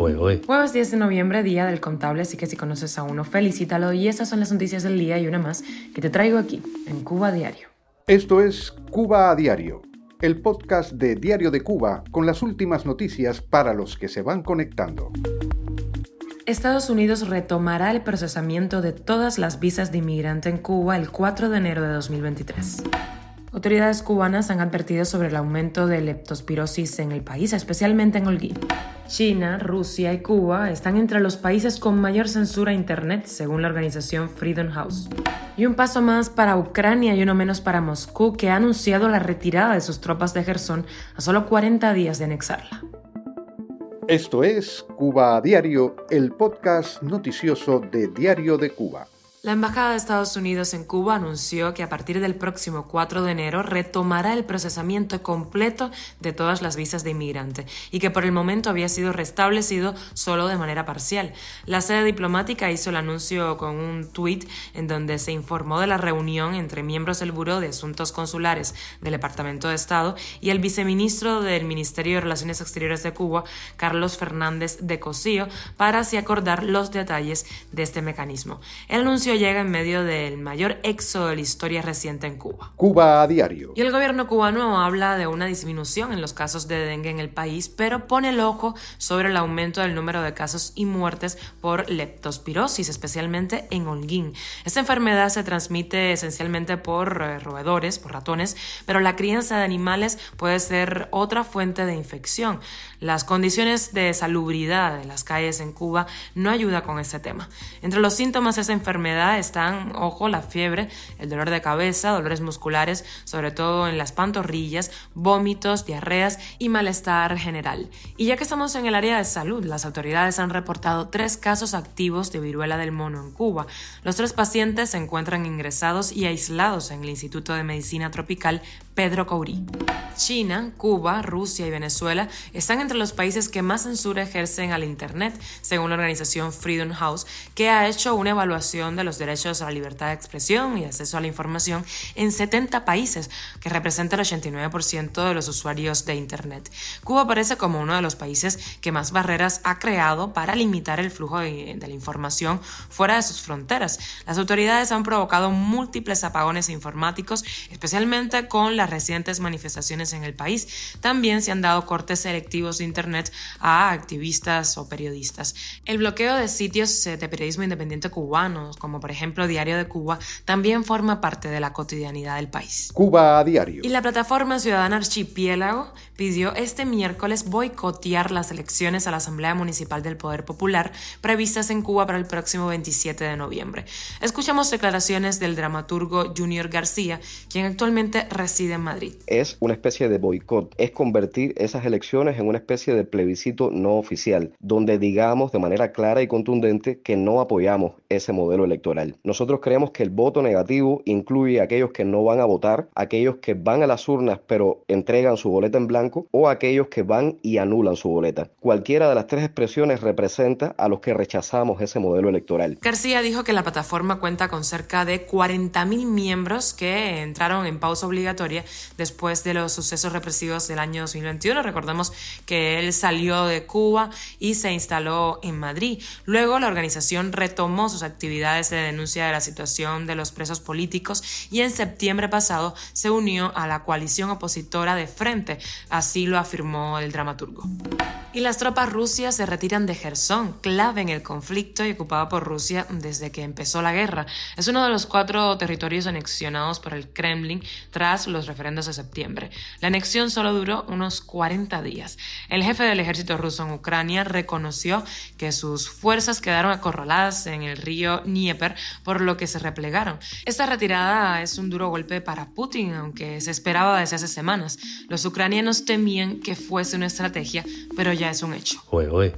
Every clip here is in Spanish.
Jueves 10 de noviembre, día del contable, así que si conoces a uno, felicítalo. Y esas son las noticias del día y una más que te traigo aquí, en Cuba Diario. Esto es Cuba a Diario, el podcast de Diario de Cuba con las últimas noticias para los que se van conectando. Estados Unidos retomará el procesamiento de todas las visas de inmigrante en Cuba el 4 de enero de 2023. Autoridades cubanas han advertido sobre el aumento de leptospirosis en el país, especialmente en Holguín. China, Rusia y Cuba están entre los países con mayor censura a Internet, según la organización Freedom House. Y un paso más para Ucrania y uno menos para Moscú, que ha anunciado la retirada de sus tropas de Gerson a solo 40 días de anexarla. Esto es Cuba a Diario, el podcast noticioso de Diario de Cuba. La Embajada de Estados Unidos en Cuba anunció que a partir del próximo 4 de enero retomará el procesamiento completo de todas las visas de inmigrante y que por el momento había sido restablecido solo de manera parcial. La sede diplomática hizo el anuncio con un tuit en donde se informó de la reunión entre miembros del Buró de Asuntos Consulares del Departamento de Estado y el viceministro del Ministerio de Relaciones Exteriores de Cuba, Carlos Fernández de Cosío, para así acordar los detalles de este mecanismo. El anuncio llega en medio del mayor éxodo de la historia reciente en Cuba. Cuba a diario. Y el gobierno cubano habla de una disminución en los casos de dengue en el país, pero pone el ojo sobre el aumento del número de casos y muertes por leptospirosis, especialmente en Holguín. Esta enfermedad se transmite esencialmente por eh, roedores, por ratones, pero la crianza de animales puede ser otra fuente de infección. Las condiciones de salubridad de las calles en Cuba no ayuda con este tema. Entre los síntomas de esa enfermedad están, ojo, la fiebre, el dolor de cabeza, dolores musculares, sobre todo en las pantorrillas, vómitos, diarreas y malestar general. Y ya que estamos en el área de salud, las autoridades han reportado tres casos activos de viruela del mono en Cuba. Los tres pacientes se encuentran ingresados y aislados en el Instituto de Medicina Tropical Pedro Courí. China, Cuba, Rusia y Venezuela están entre los países que más censura ejercen al Internet, según la organización Freedom House, que ha hecho una evaluación de los derechos a la libertad de expresión y acceso a la información en 70 países, que representa el 89% de los usuarios de Internet. Cuba aparece como uno de los países que más barreras ha creado para limitar el flujo de, de la información fuera de sus fronteras. Las autoridades han provocado múltiples apagones informáticos, especialmente con las recientes manifestaciones en el país. También se han dado cortes selectivos de Internet a activistas o periodistas. El bloqueo de sitios de periodismo independiente cubanos, como por ejemplo Diario de Cuba, también forma parte de la cotidianidad del país. Cuba a diario. Y la plataforma Ciudadana Archipiélago pidió este miércoles boicotear las elecciones a la Asamblea Municipal del Poder Popular previstas en Cuba para el próximo 27 de noviembre. Escuchamos declaraciones del dramaturgo Junior García, quien actualmente reside en Madrid. Es una especie de boicot, es convertir esas elecciones en una especie de plebiscito no oficial, donde digamos de manera clara y contundente que no apoyamos ese modelo electoral. Nosotros creemos que el voto negativo incluye a aquellos que no van a votar, aquellos que van a las urnas pero entregan su boleta en blanco o aquellos que van y anulan su boleta. Cualquiera de las tres expresiones representa a los que rechazamos ese modelo electoral. García dijo que la plataforma cuenta con cerca de 40.000 miembros que entraron en pausa obligatoria después de los sucesos represivos del año 2021. Recordemos que él salió de Cuba y se instaló en Madrid. Luego la organización retomó sus actividades de denuncia de la situación de los presos políticos y en septiembre pasado se unió a la coalición opositora de Frente, así lo afirmó el dramaturgo. Y las tropas rusias se retiran de Gerson, clave en el conflicto y ocupado por Rusia desde que empezó la guerra. Es uno de los cuatro territorios anexionados por el Kremlin tras los referendos de septiembre. La anexión solo duró unos 40 días. El jefe del ejército ruso en Ucrania reconoció que sus fuerzas quedaron acorraladas en el río Dnieper, por lo que se replegaron. Esta retirada es un duro golpe para Putin, aunque se esperaba desde hace semanas. Los ucranianos temían que fuese una estrategia, pero ya es un hecho.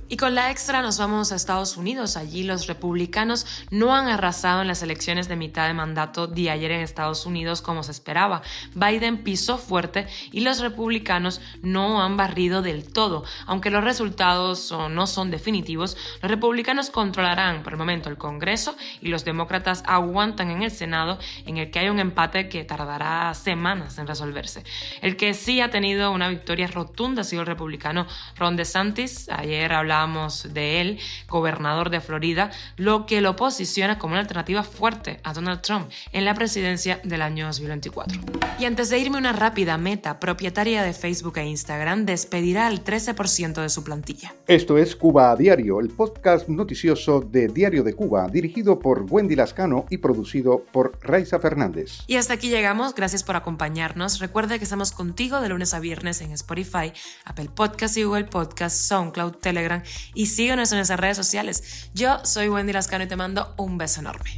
Y con la extra nos vamos a Estados Unidos. Allí los republicanos no han arrasado en las elecciones de mitad de mandato de ayer en Estados Unidos como se esperaba. Biden Biden pisó fuerte y los republicanos no han barrido del todo. Aunque los resultados no son definitivos, los republicanos controlarán por el momento el Congreso y los demócratas aguantan en el Senado en el que hay un empate que tardará semanas en resolverse. El que sí ha tenido una victoria rotunda ha sido el republicano Ron DeSantis. Ayer hablábamos de él, gobernador de Florida, lo que lo posiciona como una alternativa fuerte a Donald Trump en la presidencia del año 2024. Y antes de irme una rápida meta, propietaria de Facebook e Instagram despedirá al 13% de su plantilla. Esto es Cuba a Diario, el podcast noticioso de Diario de Cuba, dirigido por Wendy Lascano y producido por Raiza Fernández. Y hasta aquí llegamos, gracias por acompañarnos. Recuerda que estamos contigo de lunes a viernes en Spotify, Apple Podcast y Google Podcast, SoundCloud, Telegram y síguenos en nuestras redes sociales. Yo soy Wendy Lascano y te mando un beso enorme.